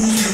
Ooh.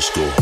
School.